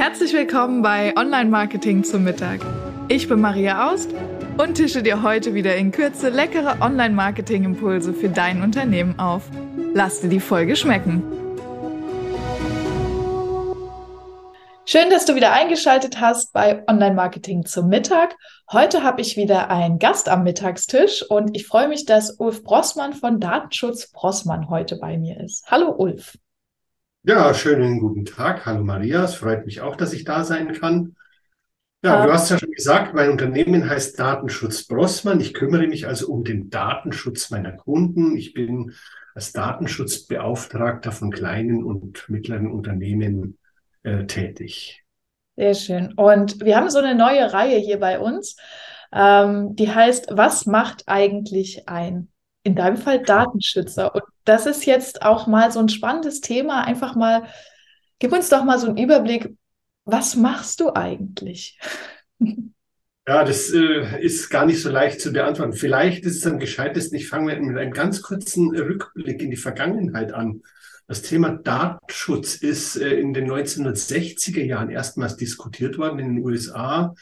Herzlich willkommen bei Online Marketing zum Mittag. Ich bin Maria Aust und tische dir heute wieder in Kürze leckere Online Marketing Impulse für dein Unternehmen auf. Lass dir die Folge schmecken. Schön, dass du wieder eingeschaltet hast bei Online Marketing zum Mittag. Heute habe ich wieder einen Gast am Mittagstisch und ich freue mich, dass Ulf Brossmann von Datenschutz Brossmann heute bei mir ist. Hallo Ulf. Ja, schönen guten Tag. Hallo Maria. Es freut mich auch, dass ich da sein kann. Ja, du hast ja schon gesagt, mein Unternehmen heißt Datenschutz Brossmann. Ich kümmere mich also um den Datenschutz meiner Kunden. Ich bin als Datenschutzbeauftragter von kleinen und mittleren Unternehmen äh, tätig. Sehr schön. Und wir haben so eine neue Reihe hier bei uns, ähm, die heißt, was macht eigentlich ein, in deinem Fall Datenschützer? Und das ist jetzt auch mal so ein spannendes Thema. Einfach mal, gib uns doch mal so einen Überblick, was machst du eigentlich? Ja, das äh, ist gar nicht so leicht zu beantworten. Vielleicht ist es am gescheitesten, ich fange mit einem ganz kurzen Rückblick in die Vergangenheit an. Das Thema Datenschutz ist äh, in den 1960er Jahren erstmals diskutiert worden in den USA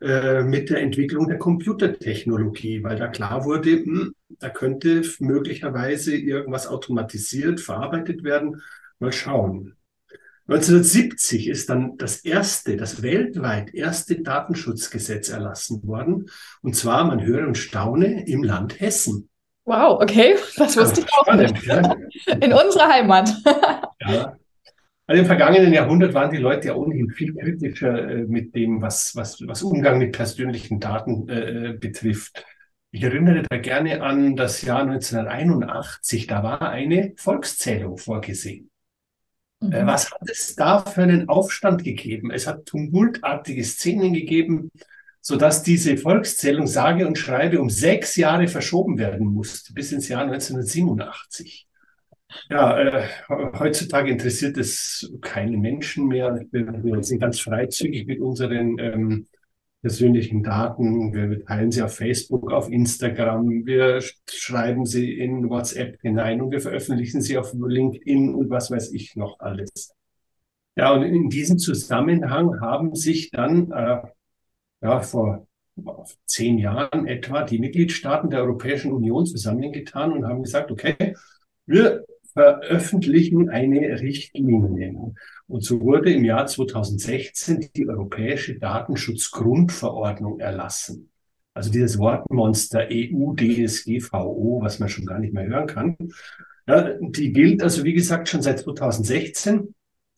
äh, mit der Entwicklung der Computertechnologie, weil da klar wurde, mh, hm, da könnte möglicherweise irgendwas automatisiert verarbeitet werden. Mal schauen. 1970 ist dann das erste, das weltweit erste Datenschutzgesetz erlassen worden. Und zwar, man höre und staune, im Land Hessen. Wow, okay, das wusste ich auch spannend, nicht. Ja. In unserer Heimat. ja. Also im vergangenen Jahrhundert waren die Leute ja ohnehin viel kritischer äh, mit dem, was, was, was Umgang mit persönlichen Daten äh, betrifft. Ich erinnere da gerne an das Jahr 1981. Da war eine Volkszählung vorgesehen. Äh, mhm. Äh, was hat es da für einen Aufstand gegeben? Es hat tumultartige Szenen gegeben sodass diese Volkszählung sage und schreibe um sechs Jahre verschoben werden musste, bis ins Jahr 1987. Ja, äh, heutzutage interessiert es keine Menschen mehr. Wir, wir sind ganz freizügig mit unseren ähm, persönlichen Daten. Wir teilen sie auf Facebook, auf Instagram. Wir schreiben sie in WhatsApp hinein und wir veröffentlichen sie auf LinkedIn und was weiß ich noch alles. Ja, und in diesem Zusammenhang haben sich dann äh, ja, vor zehn Jahren etwa die Mitgliedstaaten der Europäischen Union zusammengetan und haben gesagt, okay, wir veröffentlichen eine Richtlinie. Und so wurde im Jahr 2016 die Europäische Datenschutzgrundverordnung erlassen. Also dieses Wortmonster EU-DSGVO, was man schon gar nicht mehr hören kann. Ja, die gilt also, wie gesagt, schon seit 2016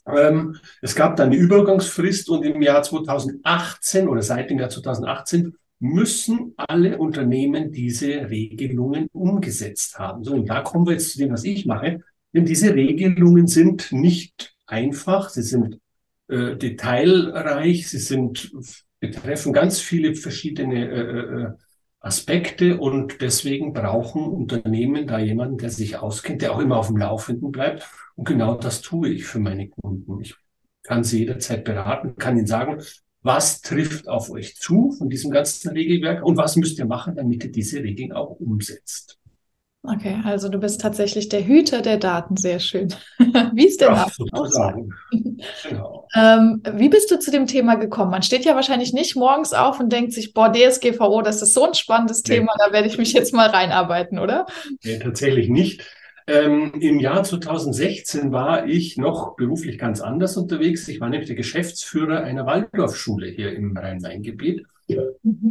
ähm, es gab dann eine Übergangsfrist und im Jahr 2018 oder seit dem Jahr 2018 müssen alle Unternehmen diese Regelungen umgesetzt haben. So, und da kommen wir jetzt zu dem, was ich mache. Denn diese Regelungen sind nicht einfach, sie sind äh, detailreich, sie sind betreffen ganz viele verschiedene äh, äh Aspekte und deswegen brauchen Unternehmen da jemanden, der sich auskennt, der auch immer auf dem Laufenden bleibt. Und genau das tue ich für meine Kunden. Ich kann sie jederzeit beraten, kann ihnen sagen, was trifft auf euch zu von diesem ganzen Regelwerk und was müsst ihr machen, damit ihr diese Regeln auch umsetzt. Okay, also du bist tatsächlich der Hüter der Daten, sehr schön. wie ist denn ja, sozusagen. genau. ähm, Wie bist du zu dem Thema gekommen? Man steht ja wahrscheinlich nicht morgens auf und denkt sich, boah, DSGVO, das ist so ein spannendes nee. Thema, da werde ich mich jetzt mal reinarbeiten, oder? Nee, tatsächlich nicht. Ähm, Im Jahr 2016 war ich noch beruflich ganz anders unterwegs. Ich war nämlich der Geschäftsführer einer Waldorfschule hier im Rhein-Main-Gebiet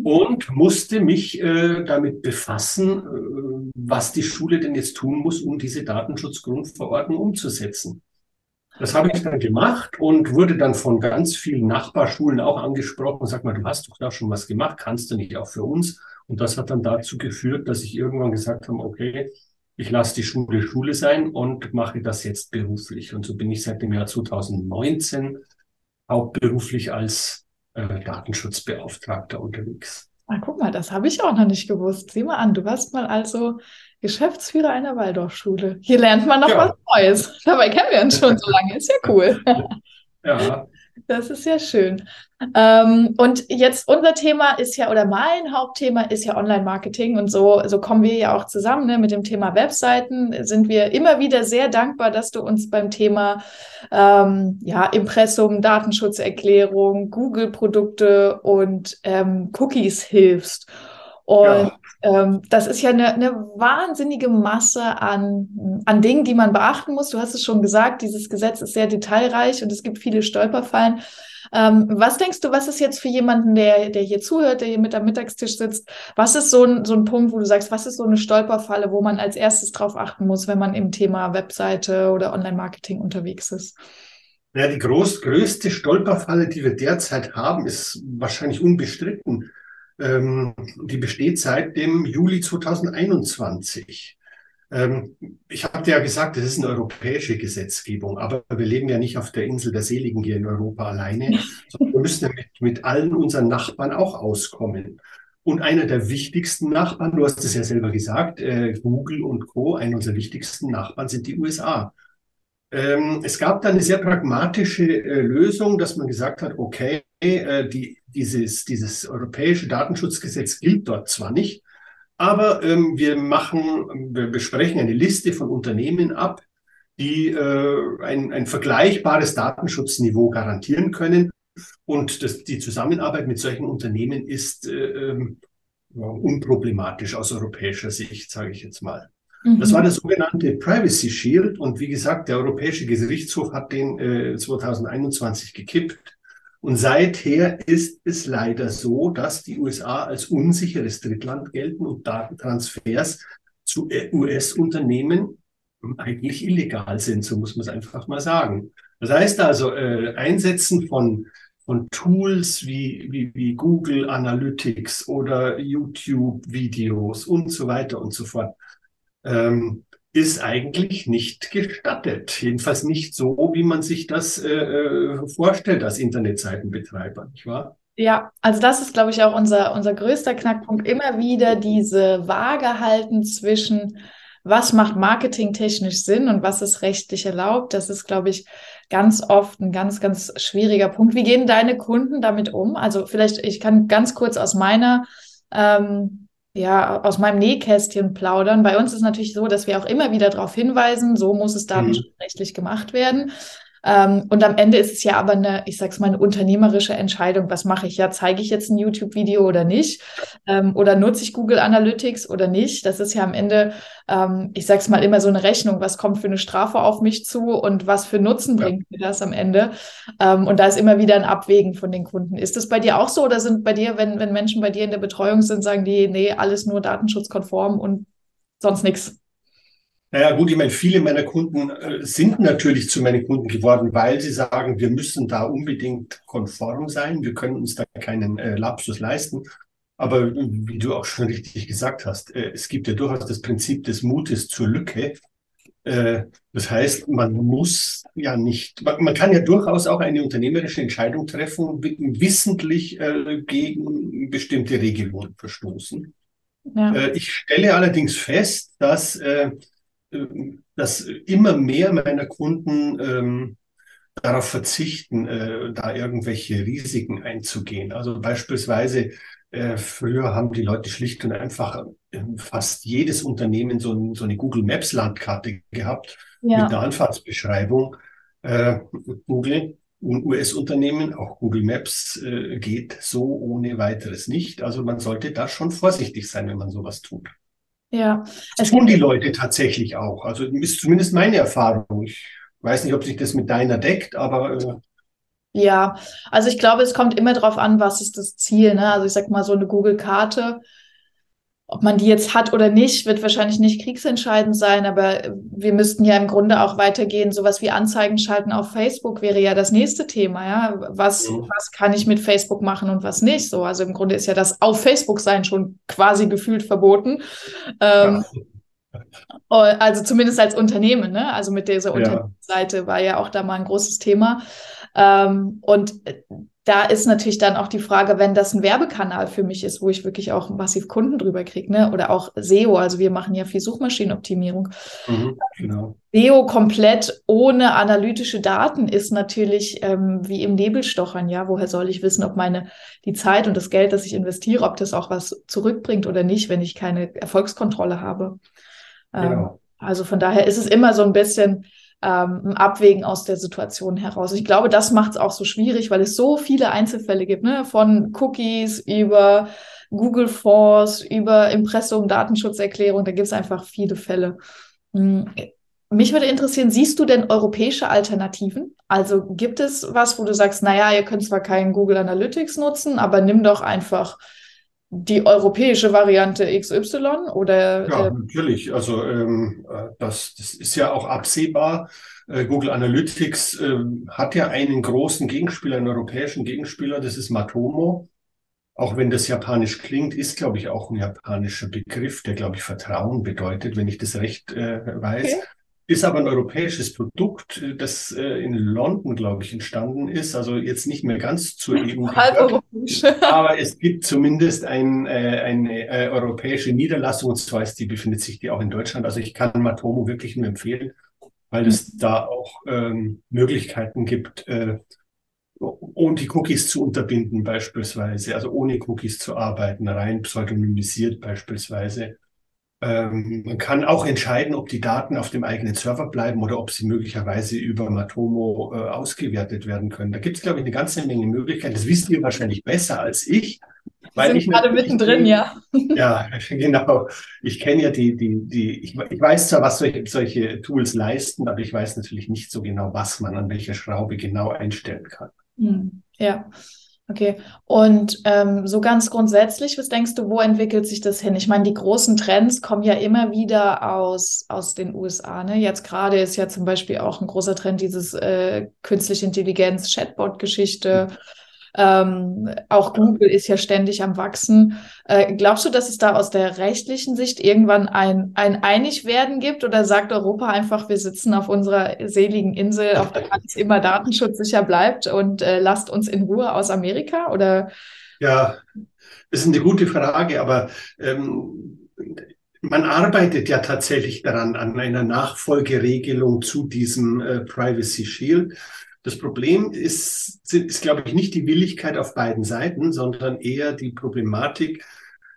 und musste mich äh, damit befassen, äh, was die Schule denn jetzt tun muss, um diese Datenschutzgrundverordnung umzusetzen. Das habe ich dann gemacht und wurde dann von ganz vielen Nachbarschulen auch angesprochen. Sag mal, du hast doch da schon was gemacht, kannst du nicht auch für uns? Und das hat dann dazu geführt, dass ich irgendwann gesagt habe, okay, ich lasse die Schule Schule sein und mache das jetzt beruflich. Und so bin ich seit dem Jahr 2019 hauptberuflich als äh, Datenschutzbeauftragter unterwegs. Ah, guck mal, das habe ich auch noch nicht gewusst. Sieh mal an, du warst mal also Geschäftsführer einer Waldorfschule. Hier lernt man noch ja. was Neues. Dabei kennen wir uns schon so lange. Ist ja cool. ja. Das ist ja schön. Ähm, und jetzt unser Thema ist ja, oder mein Hauptthema ist ja Online-Marketing und so, so kommen wir ja auch zusammen. Ne? Mit dem Thema Webseiten sind wir immer wieder sehr dankbar, dass du uns beim Thema ähm, ja, Impressum, Datenschutzerklärung, Google-Produkte und ähm, Cookies hilfst. Und ja. Ähm, das ist ja eine, eine wahnsinnige Masse an, an Dingen, die man beachten muss. Du hast es schon gesagt, dieses Gesetz ist sehr detailreich und es gibt viele Stolperfallen. Ähm, was denkst du, was ist jetzt für jemanden, der, der hier zuhört, der hier mit am Mittagstisch sitzt, was ist so ein, so ein Punkt, wo du sagst, was ist so eine Stolperfalle, wo man als erstes drauf achten muss, wenn man im Thema Webseite oder Online-Marketing unterwegs ist? Ja, die groß, größte Stolperfalle, die wir derzeit haben, ist wahrscheinlich unbestritten ähm, die besteht seit dem Juli 2021. Ähm, ich habe ja gesagt, das ist eine europäische Gesetzgebung, aber wir leben ja nicht auf der Insel der Seligen hier in Europa alleine, sondern wir müssen ja mit, mit allen unseren Nachbarn auch auskommen. Und einer der wichtigsten Nachbarn, du hast es ja selber gesagt, äh, Google und Co., einer unserer wichtigsten Nachbarn sind die USA. Ähm, es gab dann eine sehr pragmatische äh, Lösung, dass man gesagt hat, okay, äh, die, dieses, dieses europäische Datenschutzgesetz gilt dort zwar nicht, aber ähm, wir machen, wir besprechen eine Liste von Unternehmen ab, die äh, ein, ein vergleichbares Datenschutzniveau garantieren können. Und das, die Zusammenarbeit mit solchen Unternehmen ist äh, äh, unproblematisch aus europäischer Sicht, sage ich jetzt mal. Das war mhm. der sogenannte Privacy Shield. Und wie gesagt, der Europäische Gerichtshof hat den äh, 2021 gekippt. Und seither ist es leider so, dass die USA als unsicheres Drittland gelten und Datentransfers zu äh, US-Unternehmen eigentlich illegal sind. So muss man es einfach mal sagen. Das heißt also, äh, Einsetzen von von Tools wie, wie, wie Google Analytics oder YouTube-Videos und so weiter und so fort ähm, ist eigentlich nicht gestattet. Jedenfalls nicht so, wie man sich das äh, äh, vorstellt als Internetseitenbetreiber, nicht wahr? Ja, also das ist, glaube ich, auch unser, unser größter Knackpunkt. Immer wieder diese Waage halten zwischen, was macht marketingtechnisch Sinn und was ist rechtlich erlaubt. Das ist, glaube ich, ganz oft ein ganz, ganz schwieriger Punkt. Wie gehen deine Kunden damit um? Also vielleicht, ich kann ganz kurz aus meiner ähm, ja, aus meinem Nähkästchen plaudern. Bei uns ist natürlich so, dass wir auch immer wieder darauf hinweisen, so muss es mhm. datenschutzrechtlich gemacht werden. Ähm, und am Ende ist es ja aber eine, ich sag's mal, eine unternehmerische Entscheidung. Was mache ich? Ja, zeige ich jetzt ein YouTube-Video oder nicht? Ähm, oder nutze ich Google Analytics oder nicht? Das ist ja am Ende, ähm, ich sag's mal, immer so eine Rechnung. Was kommt für eine Strafe auf mich zu und was für Nutzen ja. bringt mir das am Ende? Und da ist immer wieder ein Abwägen von den Kunden. Ist das bei dir auch so oder sind bei dir, wenn, wenn Menschen bei dir in der Betreuung sind, sagen die, nee, alles nur datenschutzkonform und sonst nichts? Naja, gut, ich meine, viele meiner Kunden äh, sind natürlich zu meinen Kunden geworden, weil sie sagen, wir müssen da unbedingt konform sein. Wir können uns da keinen äh, Lapsus leisten. Aber wie du auch schon richtig gesagt hast, äh, es gibt ja durchaus das Prinzip des Mutes zur Lücke. Äh, das heißt, man muss ja nicht, man, man, kann ja durchaus auch eine unternehmerische Entscheidung treffen, wissentlich äh, gegen bestimmte Regelungen verstoßen. Ja. Äh, ich stelle allerdings fest, dass dass immer mehr meiner Kunden ähm, darauf verzichten, äh, da irgendwelche Risiken einzugehen. Also beispielsweise äh, früher haben die Leute schlicht und einfach äh, fast jedes Unternehmen so, so eine Google Maps Landkarte gehabt ja. mit einer Anfahrtsbeschreibung. Äh, Google und US-Unternehmen, auch Google Maps, äh, geht so ohne weiteres nicht. Also man sollte da schon vorsichtig sein, wenn man sowas tut. Ja. Das tun die Leute tatsächlich auch. Also ist zumindest meine Erfahrung. Ich weiß nicht, ob sich das mit deiner deckt, aber. Äh ja, also ich glaube, es kommt immer darauf an, was ist das Ziel. Ne? Also ich sag mal, so eine Google-Karte ob man die jetzt hat oder nicht, wird wahrscheinlich nicht kriegsentscheidend sein, aber wir müssten ja im Grunde auch weitergehen. Sowas wie Anzeigen schalten auf Facebook wäre ja das nächste Thema. Ja, was, mhm. was kann ich mit Facebook machen und was nicht? So, also im Grunde ist ja das auf Facebook sein schon quasi gefühlt verboten. Ähm, ja. Oh, also zumindest als Unternehmen, ne? Also mit dieser ja. Unternehmensseite war ja auch da mal ein großes Thema. Ähm, und da ist natürlich dann auch die Frage, wenn das ein Werbekanal für mich ist, wo ich wirklich auch massiv Kunden drüber kriege, ne? Oder auch SEO, also wir machen ja viel Suchmaschinenoptimierung. Mhm, genau. SEO komplett ohne analytische Daten ist natürlich ähm, wie im Nebelstochern, ja. Woher soll ich wissen, ob meine die Zeit und das Geld, das ich investiere, ob das auch was zurückbringt oder nicht, wenn ich keine Erfolgskontrolle habe. Ähm, genau. Also von daher ist es immer so ein bisschen ähm, ein Abwägen aus der Situation heraus. Ich glaube, das macht es auch so schwierig, weil es so viele Einzelfälle gibt, ne? von Cookies über Google Force, über Impressum, Datenschutzerklärung, da gibt es einfach viele Fälle. Hm, mich würde interessieren, siehst du denn europäische Alternativen? Also gibt es was, wo du sagst, naja, ihr könnt zwar keinen Google Analytics nutzen, aber nimm doch einfach die europäische Variante XY oder? Ja, äh, natürlich. Also ähm, äh, das, das ist ja auch absehbar. Äh, Google Analytics äh, hat ja einen großen Gegenspieler, einen europäischen Gegenspieler, das ist Matomo. Auch wenn das japanisch klingt, ist, glaube ich, auch ein japanischer Begriff, der, glaube ich, Vertrauen bedeutet, wenn ich das recht äh, weiß. Okay. Ist aber ein europäisches Produkt, das äh, in London, glaube ich, entstanden ist. Also jetzt nicht mehr ganz zur eben aber es gibt zumindest ein, äh, eine äh, europäische Niederlassung, und zwar ist die, befindet sich die auch in Deutschland. Also ich kann Matomo wirklich nur empfehlen, weil es mhm. da auch ähm, Möglichkeiten gibt, äh, ohne die Cookies zu unterbinden beispielsweise, also ohne Cookies zu arbeiten, rein pseudonymisiert beispielsweise. Ähm, man kann auch entscheiden, ob die Daten auf dem eigenen Server bleiben oder ob sie möglicherweise über Matomo äh, ausgewertet werden können. Da gibt es, glaube ich, eine ganze Menge Möglichkeiten. Das wisst ihr wahrscheinlich besser als ich. Weil sind ich gerade mittendrin, ja. Ja, genau. Ich kenne ja die, die, die, ich, ich weiß zwar, was solche, solche Tools leisten, aber ich weiß natürlich nicht so genau, was man an welcher Schraube genau einstellen kann. Hm, ja. Okay, und ähm, so ganz grundsätzlich, was denkst du, wo entwickelt sich das hin? Ich meine, die großen Trends kommen ja immer wieder aus, aus den USA. Ne? Jetzt gerade ist ja zum Beispiel auch ein großer Trend dieses äh, künstliche Intelligenz, Chatbot-Geschichte. Mhm. Ähm, auch Google ist ja ständig am Wachsen. Äh, glaubst du, dass es da aus der rechtlichen Sicht irgendwann ein, ein Einigwerden gibt oder sagt Europa einfach, wir sitzen auf unserer seligen Insel, auf der alles immer datenschutzsicher bleibt und äh, lasst uns in Ruhe aus Amerika? Oder? Ja, das ist eine gute Frage, aber ähm, man arbeitet ja tatsächlich daran, an einer Nachfolgeregelung zu diesem äh, Privacy Shield. Das Problem ist, ist, glaube ich, nicht die Willigkeit auf beiden Seiten, sondern eher die Problematik,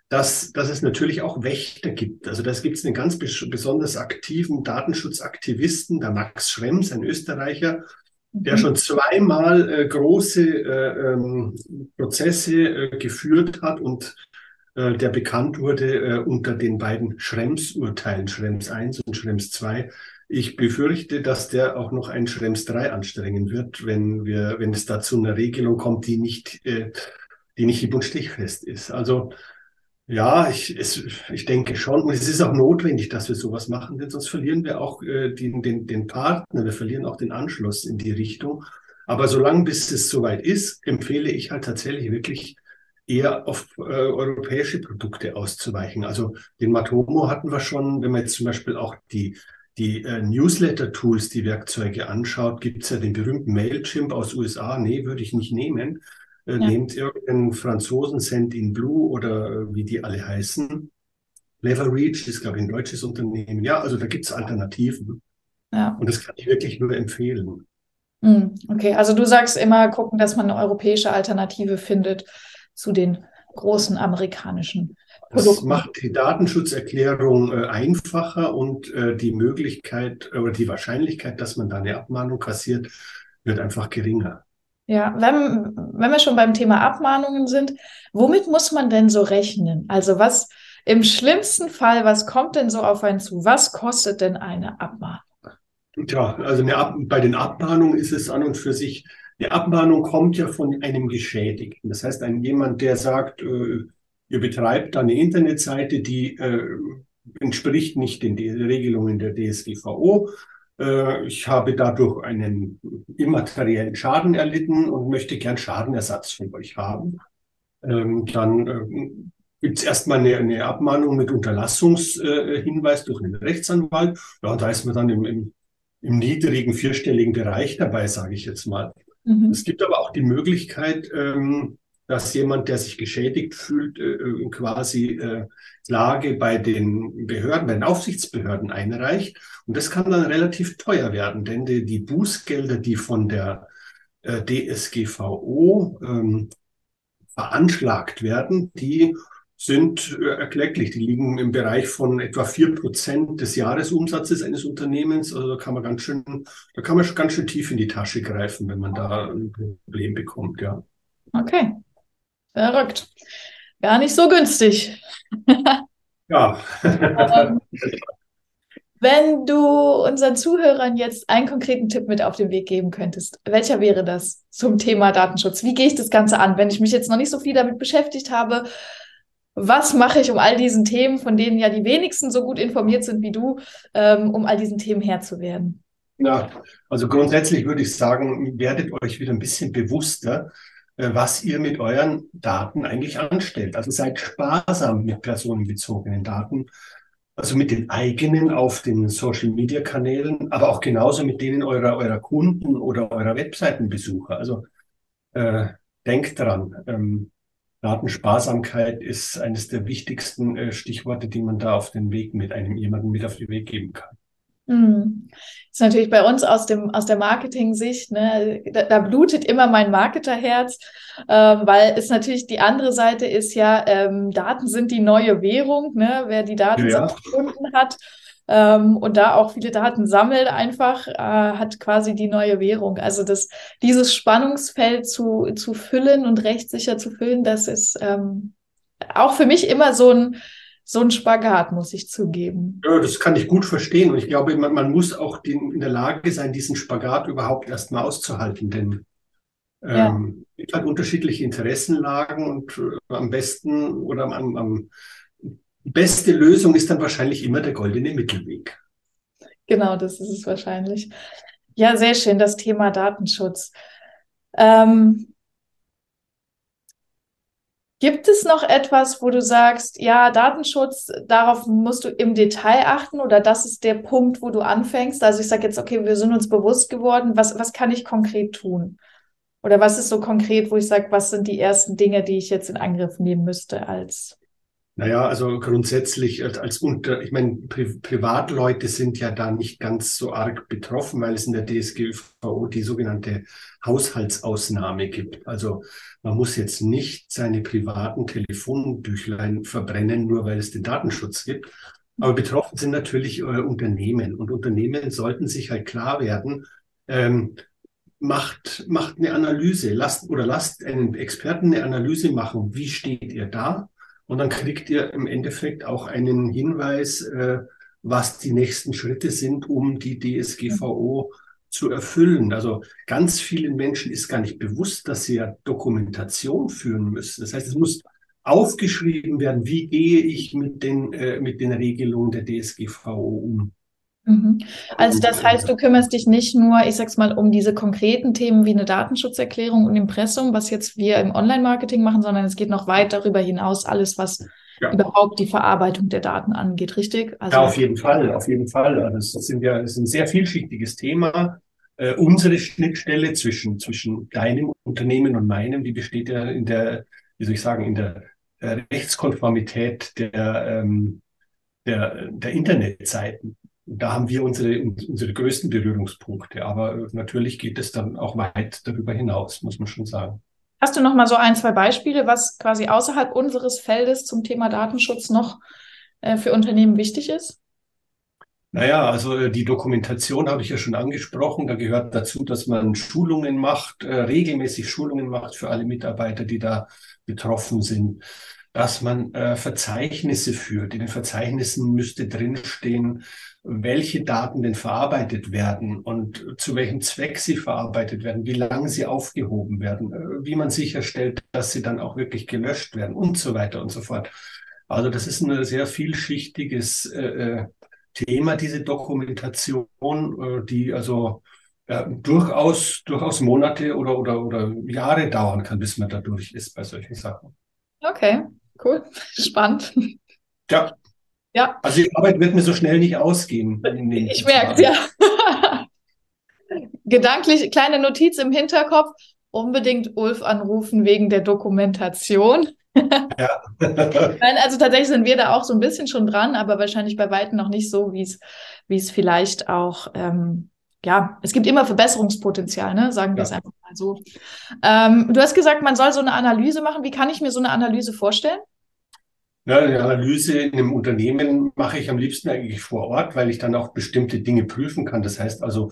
dass, dass es natürlich auch Wächter gibt. Also das gibt es einen ganz besonders aktiven Datenschutzaktivisten, der Max Schrems, ein Österreicher, der mhm. schon zweimal äh, große äh, ähm, Prozesse äh, geführt hat und äh, der bekannt wurde äh, unter den beiden Schrems-Urteilen, Schrems 1 und Schrems 2, ich befürchte, dass der auch noch ein Schrems 3 anstrengen wird, wenn wir, wenn es da zu einer Regelung kommt, die nicht, äh, die nicht hieb- und stichfest ist. Also ja, ich, es, ich denke schon, und es ist auch notwendig, dass wir sowas machen, denn sonst verlieren wir auch äh, den, den, den Partner, wir verlieren auch den Anschluss in die Richtung. Aber solange bis es soweit ist, empfehle ich halt tatsächlich wirklich eher auf äh, europäische Produkte auszuweichen. Also den Matomo hatten wir schon, wenn man jetzt zum Beispiel auch die die äh, Newsletter-Tools, die Werkzeuge anschaut, gibt es ja den berühmten Mailchimp aus USA. Nee, würde ich nicht nehmen. Äh, ja. Nehmt irgendeinen Franzosen, Send in Blue oder äh, wie die alle heißen. Leverreach ist, glaube ich, ein deutsches Unternehmen. Ja, also da gibt es Alternativen. Ja. Und das kann ich wirklich nur empfehlen. Hm, okay, also du sagst immer gucken, dass man eine europäische Alternative findet zu den großen amerikanischen das macht die Datenschutzerklärung äh, einfacher und äh, die Möglichkeit oder die Wahrscheinlichkeit, dass man da eine Abmahnung kassiert, wird einfach geringer. Ja, wenn, wenn wir schon beim Thema Abmahnungen sind, womit muss man denn so rechnen? Also was im schlimmsten Fall, was kommt denn so auf einen zu? Was kostet denn eine Abmahnung? Tja, also Ab bei den Abmahnungen ist es an und für sich die Abmahnung kommt ja von einem Geschädigten. Das heißt, ein jemand, der sagt, äh, ihr betreibt eine Internetseite, die äh, entspricht nicht den Regelungen der DSGVO. Äh, ich habe dadurch einen immateriellen Schaden erlitten und möchte gern Schadenersatz von euch haben. Ähm, dann äh, gibt es erstmal eine, eine Abmahnung mit Unterlassungshinweis äh, durch einen Rechtsanwalt. Ja, da ist man dann im, im, im niedrigen vierstelligen Bereich dabei, sage ich jetzt mal. Mhm. Es gibt aber auch die Möglichkeit, ähm, dass jemand, der sich geschädigt fühlt, äh, äh, quasi äh, Klage bei den Behörden, bei den Aufsichtsbehörden einreicht. Und das kann dann relativ teuer werden, denn die, Bußgelder, die von der äh, DSGVO ähm, veranschlagt werden, die sind erklecklich. Die liegen im Bereich von etwa vier Prozent des Jahresumsatzes eines Unternehmens. Also da kann man ganz schön, da kann man schon ganz schön tief in die Tasche greifen, wenn man da ein Problem bekommt, ja. Okay. Verrückt. Gar nicht so günstig. ja. ähm, wenn du unseren Zuhörern jetzt einen konkreten Tipp mit auf den Weg geben könntest, welcher wäre das zum Thema Datenschutz? Wie gehe ich das Ganze an, wenn ich mich jetzt noch nicht so viel damit beschäftigt habe? Was mache ich, um all diesen Themen, von denen ja die wenigsten so gut informiert sind wie du, ähm, um all diesen Themen Herr zu werden? Ja, also grundsätzlich würde ich sagen, werdet euch wieder ein bisschen bewusster, was ihr mit euren Daten eigentlich anstellt. Also seid sparsam mit personenbezogenen Daten, also mit den eigenen auf den Social-Media-Kanälen, aber auch genauso mit denen eurer, eurer Kunden oder eurer Webseitenbesucher. Also äh, denkt dran, ähm, Datensparsamkeit ist eines der wichtigsten äh, Stichworte, die man da auf den Weg mit einem jemanden mit auf den Weg geben kann. Hm. Das ist natürlich bei uns aus dem aus der Marketing-Sicht, ne, da, da, blutet immer mein Marketerherz, ähm, weil es natürlich die andere Seite ist ja, ähm, Daten sind die neue Währung, ne? Wer die Daten ja. gefunden hat ähm, und da auch viele Daten sammelt, einfach äh, hat quasi die neue Währung. Also das, dieses Spannungsfeld zu, zu füllen und rechtssicher zu füllen, das ist ähm, auch für mich immer so ein so ein Spagat, muss ich zugeben. Ja, das kann ich gut verstehen. Und ich glaube, man, man muss auch den, in der Lage sein, diesen Spagat überhaupt erstmal auszuhalten. Denn ähm, ja. es hat unterschiedliche Interessenlagen und äh, am besten oder am, am beste Lösung ist dann wahrscheinlich immer der goldene Mittelweg. Genau, das ist es wahrscheinlich. Ja, sehr schön, das Thema Datenschutz. Ähm, Gibt es noch etwas, wo du sagst, ja, Datenschutz, darauf musst du im Detail achten oder das ist der Punkt, wo du anfängst? Also ich sage jetzt, okay, wir sind uns bewusst geworden, was, was kann ich konkret tun? Oder was ist so konkret, wo ich sage, was sind die ersten Dinge, die ich jetzt in Angriff nehmen müsste als naja, also grundsätzlich als, als unter, ich meine, Pri Privatleute sind ja da nicht ganz so arg betroffen, weil es in der DSGVO die sogenannte Haushaltsausnahme gibt. Also man muss jetzt nicht seine privaten Telefonbüchlein verbrennen, nur weil es den Datenschutz gibt. Aber betroffen sind natürlich äh, Unternehmen und Unternehmen sollten sich halt klar werden, ähm, macht, macht eine Analyse, lasst oder lasst einen Experten eine Analyse machen. Wie steht ihr da? Und dann kriegt ihr im Endeffekt auch einen Hinweis, äh, was die nächsten Schritte sind, um die DSGVO zu erfüllen. Also ganz vielen Menschen ist gar nicht bewusst, dass sie ja Dokumentation führen müssen. Das heißt, es muss aufgeschrieben werden, wie gehe ich mit den, äh, mit den Regelungen der DSGVO um. Mhm. Also das heißt, du kümmerst dich nicht nur, ich sag's mal, um diese konkreten Themen wie eine Datenschutzerklärung und Impressum, was jetzt wir im Online-Marketing machen, sondern es geht noch weit darüber hinaus, alles, was ja. überhaupt die Verarbeitung der Daten angeht, richtig? Also ja, auf jeden Fall, auf jeden Fall. Also das, sind ja, das ist ein sehr vielschichtiges Thema. Äh, unsere Schnittstelle zwischen, zwischen deinem Unternehmen und meinem, die besteht ja in der, wie soll ich sagen, in der Rechtskonformität der, ähm, der, der Internetseiten da haben wir unsere, unsere größten Berührungspunkte. Aber natürlich geht es dann auch weit darüber hinaus, muss man schon sagen. Hast du noch mal so ein, zwei Beispiele, was quasi außerhalb unseres Feldes zum Thema Datenschutz noch äh, für Unternehmen wichtig ist? Naja, also äh, die Dokumentation habe ich ja schon angesprochen. Da gehört dazu, dass man Schulungen macht, äh, regelmäßig Schulungen macht für alle Mitarbeiter, die da betroffen sind. Dass man äh, Verzeichnisse führt. In den Verzeichnissen müsste drinstehen, welche Daten denn verarbeitet werden und zu welchem Zweck sie verarbeitet werden, wie lange sie aufgehoben werden, äh, wie man sicherstellt, dass sie dann auch wirklich gelöscht werden und so weiter und so fort. Also das ist ein sehr vielschichtiges äh, äh Thema, diese Dokumentation, äh, die also ja, durchaus, durchaus Monate oder, oder, oder Jahre dauern kann, bis man da durch ist bei solchen Sachen. Okay, cool, spannend. Ja, ja. Also die Arbeit wird mir so schnell nicht ausgehen. Ich merke ja. gedanklich kleine Notiz im Hinterkopf, unbedingt Ulf anrufen wegen der Dokumentation. Ja. Also tatsächlich sind wir da auch so ein bisschen schon dran, aber wahrscheinlich bei weitem noch nicht so, wie es, wie es vielleicht auch, ähm, ja, es gibt immer Verbesserungspotenzial, ne? sagen wir ja. es einfach mal so. Ähm, du hast gesagt, man soll so eine Analyse machen. Wie kann ich mir so eine Analyse vorstellen? Ja, eine Analyse in einem Unternehmen mache ich am liebsten eigentlich vor Ort, weil ich dann auch bestimmte Dinge prüfen kann. Das heißt also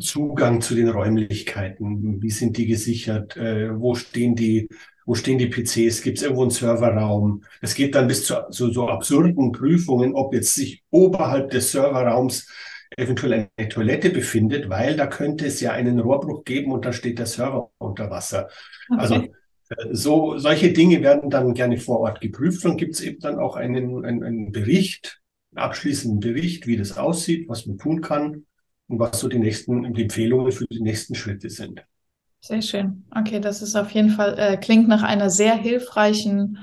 Zugang zu den Räumlichkeiten, wie sind die gesichert, äh, wo stehen die wo stehen die PCs? Gibt es irgendwo einen Serverraum? Es geht dann bis zu so, so absurden Prüfungen, ob jetzt sich oberhalb des Serverraums eventuell eine Toilette befindet, weil da könnte es ja einen Rohrbruch geben und da steht der Server unter Wasser. Okay. Also äh, so solche Dinge werden dann gerne vor Ort geprüft und gibt es eben dann auch einen, einen, einen Bericht, einen abschließenden Bericht, wie das aussieht, was man tun kann und was so die nächsten die Empfehlungen für die nächsten Schritte sind. Sehr schön. Okay, das ist auf jeden Fall, äh, klingt nach einer sehr hilfreichen,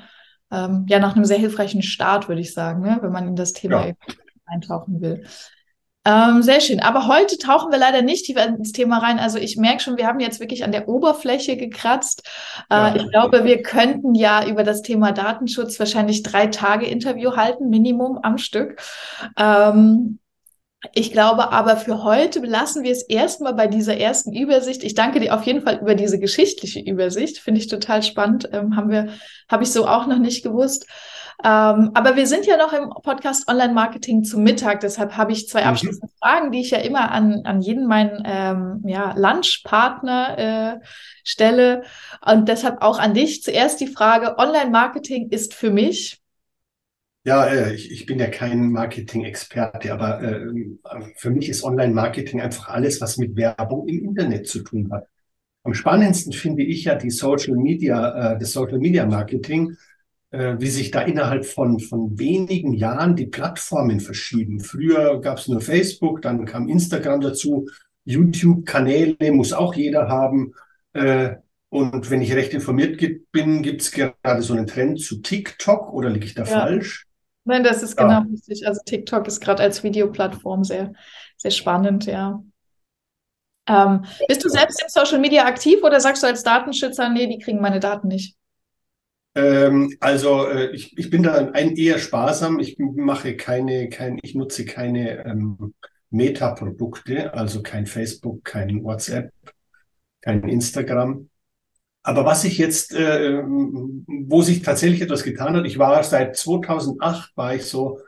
ähm, ja, nach einem sehr hilfreichen Start, würde ich sagen, ne? wenn man in das Thema ja. eintauchen will. Ähm, sehr schön. Aber heute tauchen wir leider nicht tiefer ins Thema rein. Also ich merke schon, wir haben jetzt wirklich an der Oberfläche gekratzt. Äh, ja. Ich glaube, wir könnten ja über das Thema Datenschutz wahrscheinlich drei Tage Interview halten, Minimum am Stück. Ähm, ich glaube aber für heute belassen wir es erstmal bei dieser ersten Übersicht. Ich danke dir auf jeden Fall über diese geschichtliche Übersicht. Finde ich total spannend. Ähm, haben wir, habe ich so auch noch nicht gewusst. Ähm, aber wir sind ja noch im Podcast Online Marketing zum Mittag. Deshalb habe ich zwei mhm. abschließende. Fragen, die ich ja immer an, an jeden meinen ähm, ja, Lunchpartner äh, stelle. Und deshalb auch an dich. Zuerst die Frage, Online Marketing ist für mich ja, äh, ich, ich bin ja kein Marketing-Experte, aber äh, für mich ist Online-Marketing einfach alles, was mit Werbung im Internet zu tun hat. Am spannendsten finde ich ja die Social Media, äh, das Social Media Marketing, wie sich da innerhalb von, von wenigen Jahren die Plattformen verschieben. Früher gab es nur Facebook, dann kam Instagram dazu, YouTube-Kanäle muss auch jeder haben. Äh, und wenn ich recht informiert bin, gibt es gerade so einen Trend zu TikTok oder liege ich da ja. falsch? Nein, das ist genau richtig. Also TikTok ist gerade als Videoplattform sehr, sehr spannend, ja. Ähm, bist du selbst im Social Media aktiv oder sagst du als Datenschützer, nee, die kriegen meine Daten nicht? Ähm, also äh, ich, ich bin da ein eher sparsam. Ich mache keine, kein, ich nutze keine ähm, Meta-Produkte, also kein Facebook, kein WhatsApp, kein Instagram. Aber was ich jetzt, äh, wo sich tatsächlich etwas getan hat, ich war seit 2008, war ich so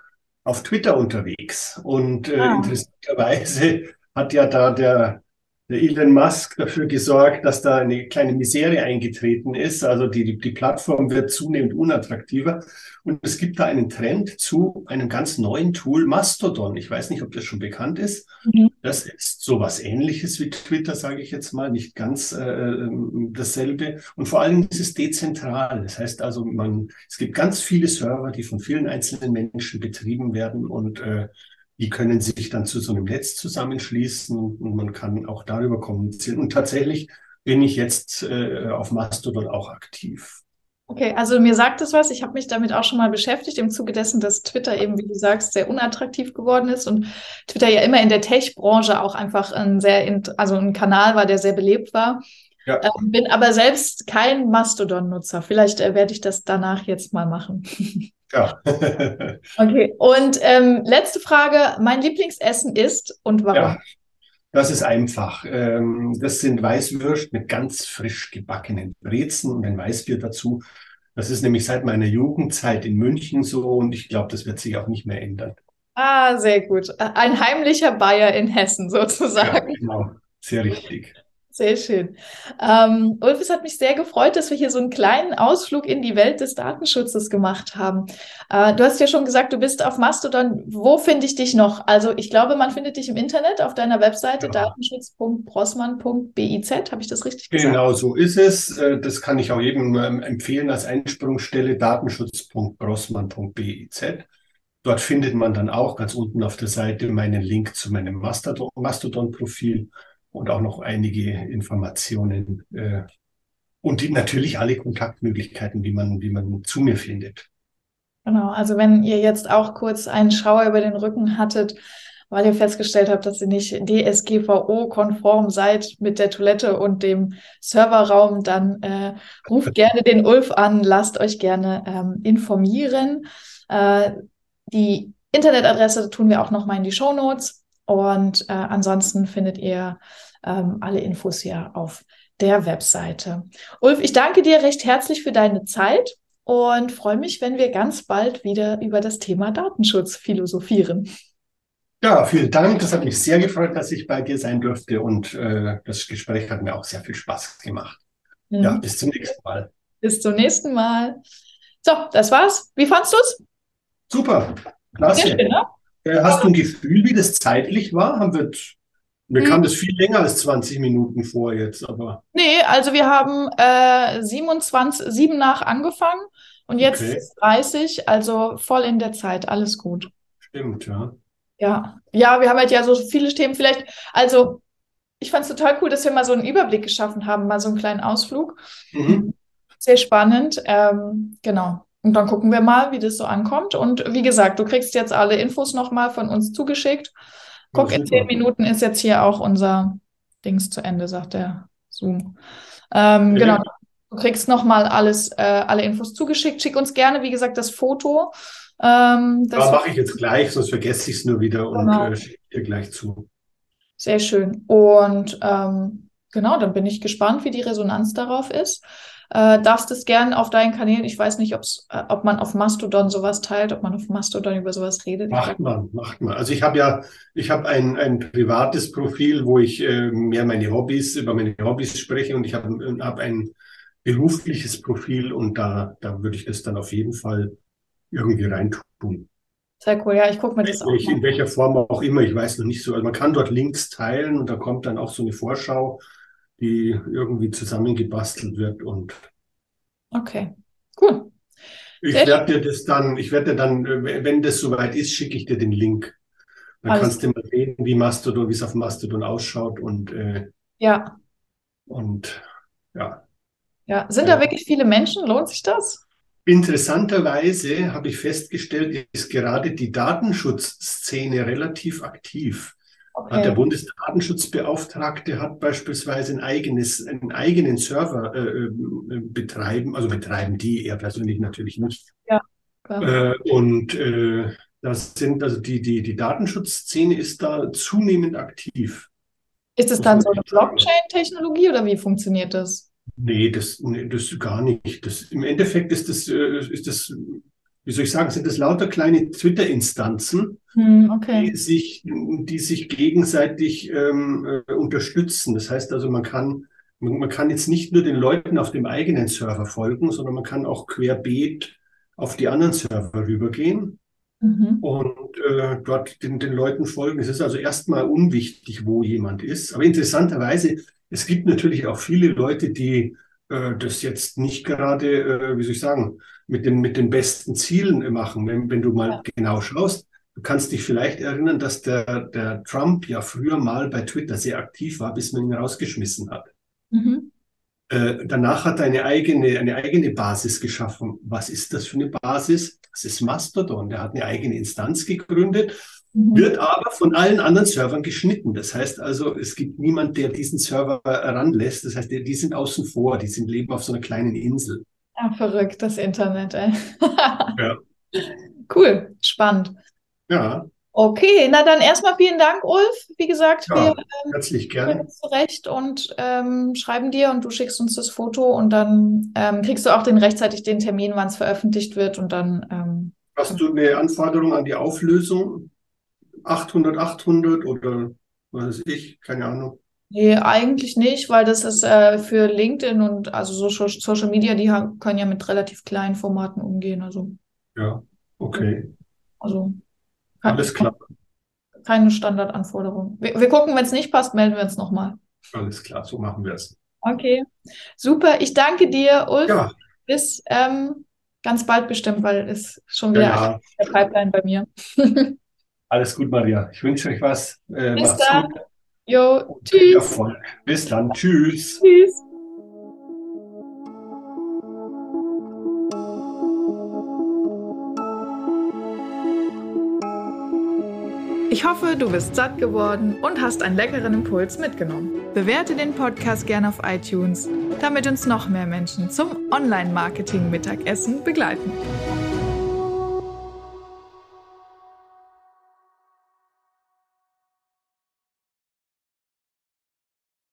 auf Twitter unterwegs und äh, ah. interessanterweise hat ja da der der Elon Musk dafür gesorgt, dass da eine kleine Misere eingetreten ist. Also die, die Plattform wird zunehmend unattraktiver. Und es gibt da einen Trend zu einem ganz neuen Tool, Mastodon. Ich weiß nicht, ob das schon bekannt ist. Mhm. Das ist sowas ähnliches wie Twitter, sage ich jetzt mal, nicht ganz äh, dasselbe. Und vor allem ist es dezentral. Das heißt also, man, es gibt ganz viele Server, die von vielen einzelnen Menschen betrieben werden und äh, die können sich dann zu so einem Netz zusammenschließen und man kann auch darüber kommunizieren. Und tatsächlich bin ich jetzt äh, auf Mastodon auch aktiv. Okay, also mir sagt es was. Ich habe mich damit auch schon mal beschäftigt, im Zuge dessen, dass Twitter eben, wie du sagst, sehr unattraktiv geworden ist und Twitter ja immer in der Tech-Branche auch einfach ein sehr, also ein Kanal war, der sehr belebt war. Ja. Ähm, bin aber selbst kein Mastodon-Nutzer. Vielleicht äh, werde ich das danach jetzt mal machen. Ja. okay, und ähm, letzte Frage. Mein Lieblingsessen ist und warum? Ja, das ist einfach. Ähm, das sind Weißwürst mit ganz frisch gebackenen Brezen und ein Weißbier dazu. Das ist nämlich seit meiner Jugendzeit in München so und ich glaube, das wird sich auch nicht mehr ändern. Ah, sehr gut. Ein heimlicher Bayer in Hessen sozusagen. Ja, genau, sehr richtig. Sehr schön. Ähm, Ulf, es hat mich sehr gefreut, dass wir hier so einen kleinen Ausflug in die Welt des Datenschutzes gemacht haben. Äh, du hast ja schon gesagt, du bist auf Mastodon. Wo finde ich dich noch? Also ich glaube, man findet dich im Internet auf deiner Webseite ja. datenschutz.brossmann.biz. Habe ich das richtig gesagt? Genau, so ist es. Äh, das kann ich auch jedem ähm, empfehlen als Einsprungsstelle datenschutz.brossmann.biz. Dort findet man dann auch ganz unten auf der Seite meinen Link zu meinem Mastodon-Profil und auch noch einige Informationen äh, und die, natürlich alle Kontaktmöglichkeiten, wie man, wie man zu mir findet. Genau, also wenn ihr jetzt auch kurz einen Schauer über den Rücken hattet, weil ihr festgestellt habt, dass ihr nicht DSGVO-konform seid mit der Toilette und dem Serverraum, dann äh, ruft gerne den Ulf an, lasst euch gerne ähm, informieren. Äh, die Internetadresse tun wir auch nochmal in die Show Notes und äh, ansonsten findet ihr ähm, alle Infos hier auf der Webseite. Ulf, ich danke dir recht herzlich für deine Zeit und freue mich, wenn wir ganz bald wieder über das Thema Datenschutz philosophieren. Ja, vielen Dank. Das hat mich sehr gefreut, dass ich bei dir sein durfte und äh, das Gespräch hat mir auch sehr viel Spaß gemacht. Mhm. Ja, bis zum nächsten Mal. Bis zum nächsten Mal. So, das war's. Wie fandst du's? Super, klasse. Schön, ne? Äh, hast du ein Gefühl, wie das zeitlich war? Haben wir mir hm. kam das viel länger als 20 Minuten vor jetzt, aber. Nee, also wir haben äh, 27, 7 nach angefangen und jetzt okay. 30, also voll in der Zeit, alles gut. Stimmt, ja. Ja, ja, wir haben halt ja so viele Themen. Vielleicht, also ich fand es total cool, dass wir mal so einen Überblick geschaffen haben, mal so einen kleinen Ausflug. Mhm. Sehr spannend. Ähm, genau. Und dann gucken wir mal, wie das so ankommt. Und wie gesagt, du kriegst jetzt alle Infos nochmal von uns zugeschickt. Guck, in zehn Minuten ist jetzt hier auch unser Dings zu Ende, sagt der Zoom. Ähm. Genau. Du kriegst nochmal alles, äh, alle Infos zugeschickt. Schick uns gerne, wie gesagt, das Foto. Ähm, das ja, mache ich jetzt gleich, sonst vergesse ich es nur wieder genau. und äh, schicke dir gleich zu. Sehr schön. Und ähm, genau, dann bin ich gespannt, wie die Resonanz darauf ist. Äh, darfst es gern auf deinen Kanälen, ich weiß nicht, ob's, äh, ob man auf Mastodon sowas teilt, ob man auf Mastodon über sowas redet. Macht man, macht man. Also ich habe ja, ich habe ein, ein privates Profil, wo ich äh, mehr meine Hobbys, über meine Hobbys spreche und ich habe hab ein berufliches Profil und da, da würde ich das dann auf jeden Fall irgendwie reintun. Sehr cool, ja, ich gucke mir das auch. In welcher Form auch immer, ich weiß noch nicht so. Also man kann dort Links teilen und da kommt dann auch so eine Vorschau die irgendwie zusammengebastelt wird und. Okay, cool. Ich werde dir das dann, ich werde dir dann, wenn das soweit ist, schicke ich dir den Link. Dann Alles kannst du mal sehen, wie Mastodon, wie es auf Mastodon ausschaut und äh, ja. Und ja. Ja, sind da wirklich viele Menschen? Lohnt sich das? Interessanterweise habe ich festgestellt, ist gerade die Datenschutzszene relativ aktiv. Okay. Der Bundesdatenschutzbeauftragte hat beispielsweise ein eigenes, einen eigenen Server äh, äh, betreiben, also betreiben die, er persönlich natürlich nicht. Ja, Äh, und äh, das sind, also die, die, die Datenschutzszene ist da zunehmend aktiv. Ist es dann so eine Blockchain-Technologie oder wie funktioniert das? Nee, das, nee, das gar nicht. Das, Im Endeffekt ist das, äh, ist das wie soll ich sagen, sind das lauter kleine Twitter-Instanzen, hm, okay. die, sich, die sich gegenseitig ähm, äh, unterstützen. Das heißt also, man kann, man, man kann jetzt nicht nur den Leuten auf dem eigenen Server folgen, sondern man kann auch querbeet auf die anderen Server rübergehen mhm. und äh, dort den, den Leuten folgen. Es ist also erstmal unwichtig, wo jemand ist. Aber interessanterweise, es gibt natürlich auch viele Leute, die äh, das jetzt nicht gerade, äh, wie soll ich sagen, mit den, mit den besten Zielen machen. Wenn, wenn du mal ja. genau schaust, du kannst dich vielleicht erinnern, dass der, der Trump ja früher mal bei Twitter sehr aktiv war, bis man ihn rausgeschmissen hat. Mhm. Äh, danach hat er eine eigene, eine eigene Basis geschaffen. Was ist das für eine Basis? Das ist Mastodon. Der hat eine eigene Instanz gegründet. Wird aber von allen anderen Servern geschnitten. Das heißt also, es gibt niemand, der diesen Server ranlässt. Das heißt, die, die sind außen vor, die sind leben auf so einer kleinen Insel. Ja, verrückt, das Internet, ey. ja. Cool, spannend. Ja. Okay, na dann erstmal vielen Dank, Ulf. Wie gesagt, ja, wir ähm, herzlich gerne. zurecht und ähm, schreiben dir und du schickst uns das Foto und dann ähm, kriegst du auch den rechtzeitig den Termin, wann es veröffentlicht wird und dann. Ähm, Hast du eine Anforderung an die Auflösung? 800, 800 oder was weiß ich, keine Ahnung. Nee, eigentlich nicht, weil das ist äh, für LinkedIn und also so Social Media, die können ja mit relativ kleinen Formaten umgehen. Also. Ja, okay. Also. Alles klar. Keine Standardanforderung. Wir, wir gucken, wenn es nicht passt, melden wir uns nochmal. Alles klar, so machen wir es. Okay, super. Ich danke dir, Ulf. Ja. Bis ähm, ganz bald bestimmt, weil es schon wieder ja, ja. der Pipeline bei mir. Alles gut, Maria. Ich wünsche euch was. Äh, Bis dann. Gut. Jo, tschüss. Erfolg. Bis dann. Tschüss. Tschüss. Ich hoffe, du bist satt geworden und hast einen leckeren Impuls mitgenommen. Bewerte den Podcast gerne auf iTunes, damit uns noch mehr Menschen zum Online-Marketing-Mittagessen begleiten.